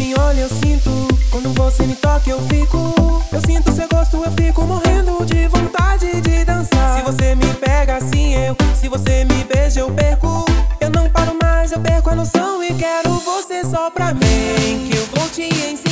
me olha, eu sinto. Quando você me toca, eu fico. Eu sinto seu gosto, eu fico morrendo de vontade de dançar. Se você me pega assim, eu. Se você me beija, eu perco. Eu não paro mais, eu perco a noção e quero você só pra mim. Que eu vou te ensinar.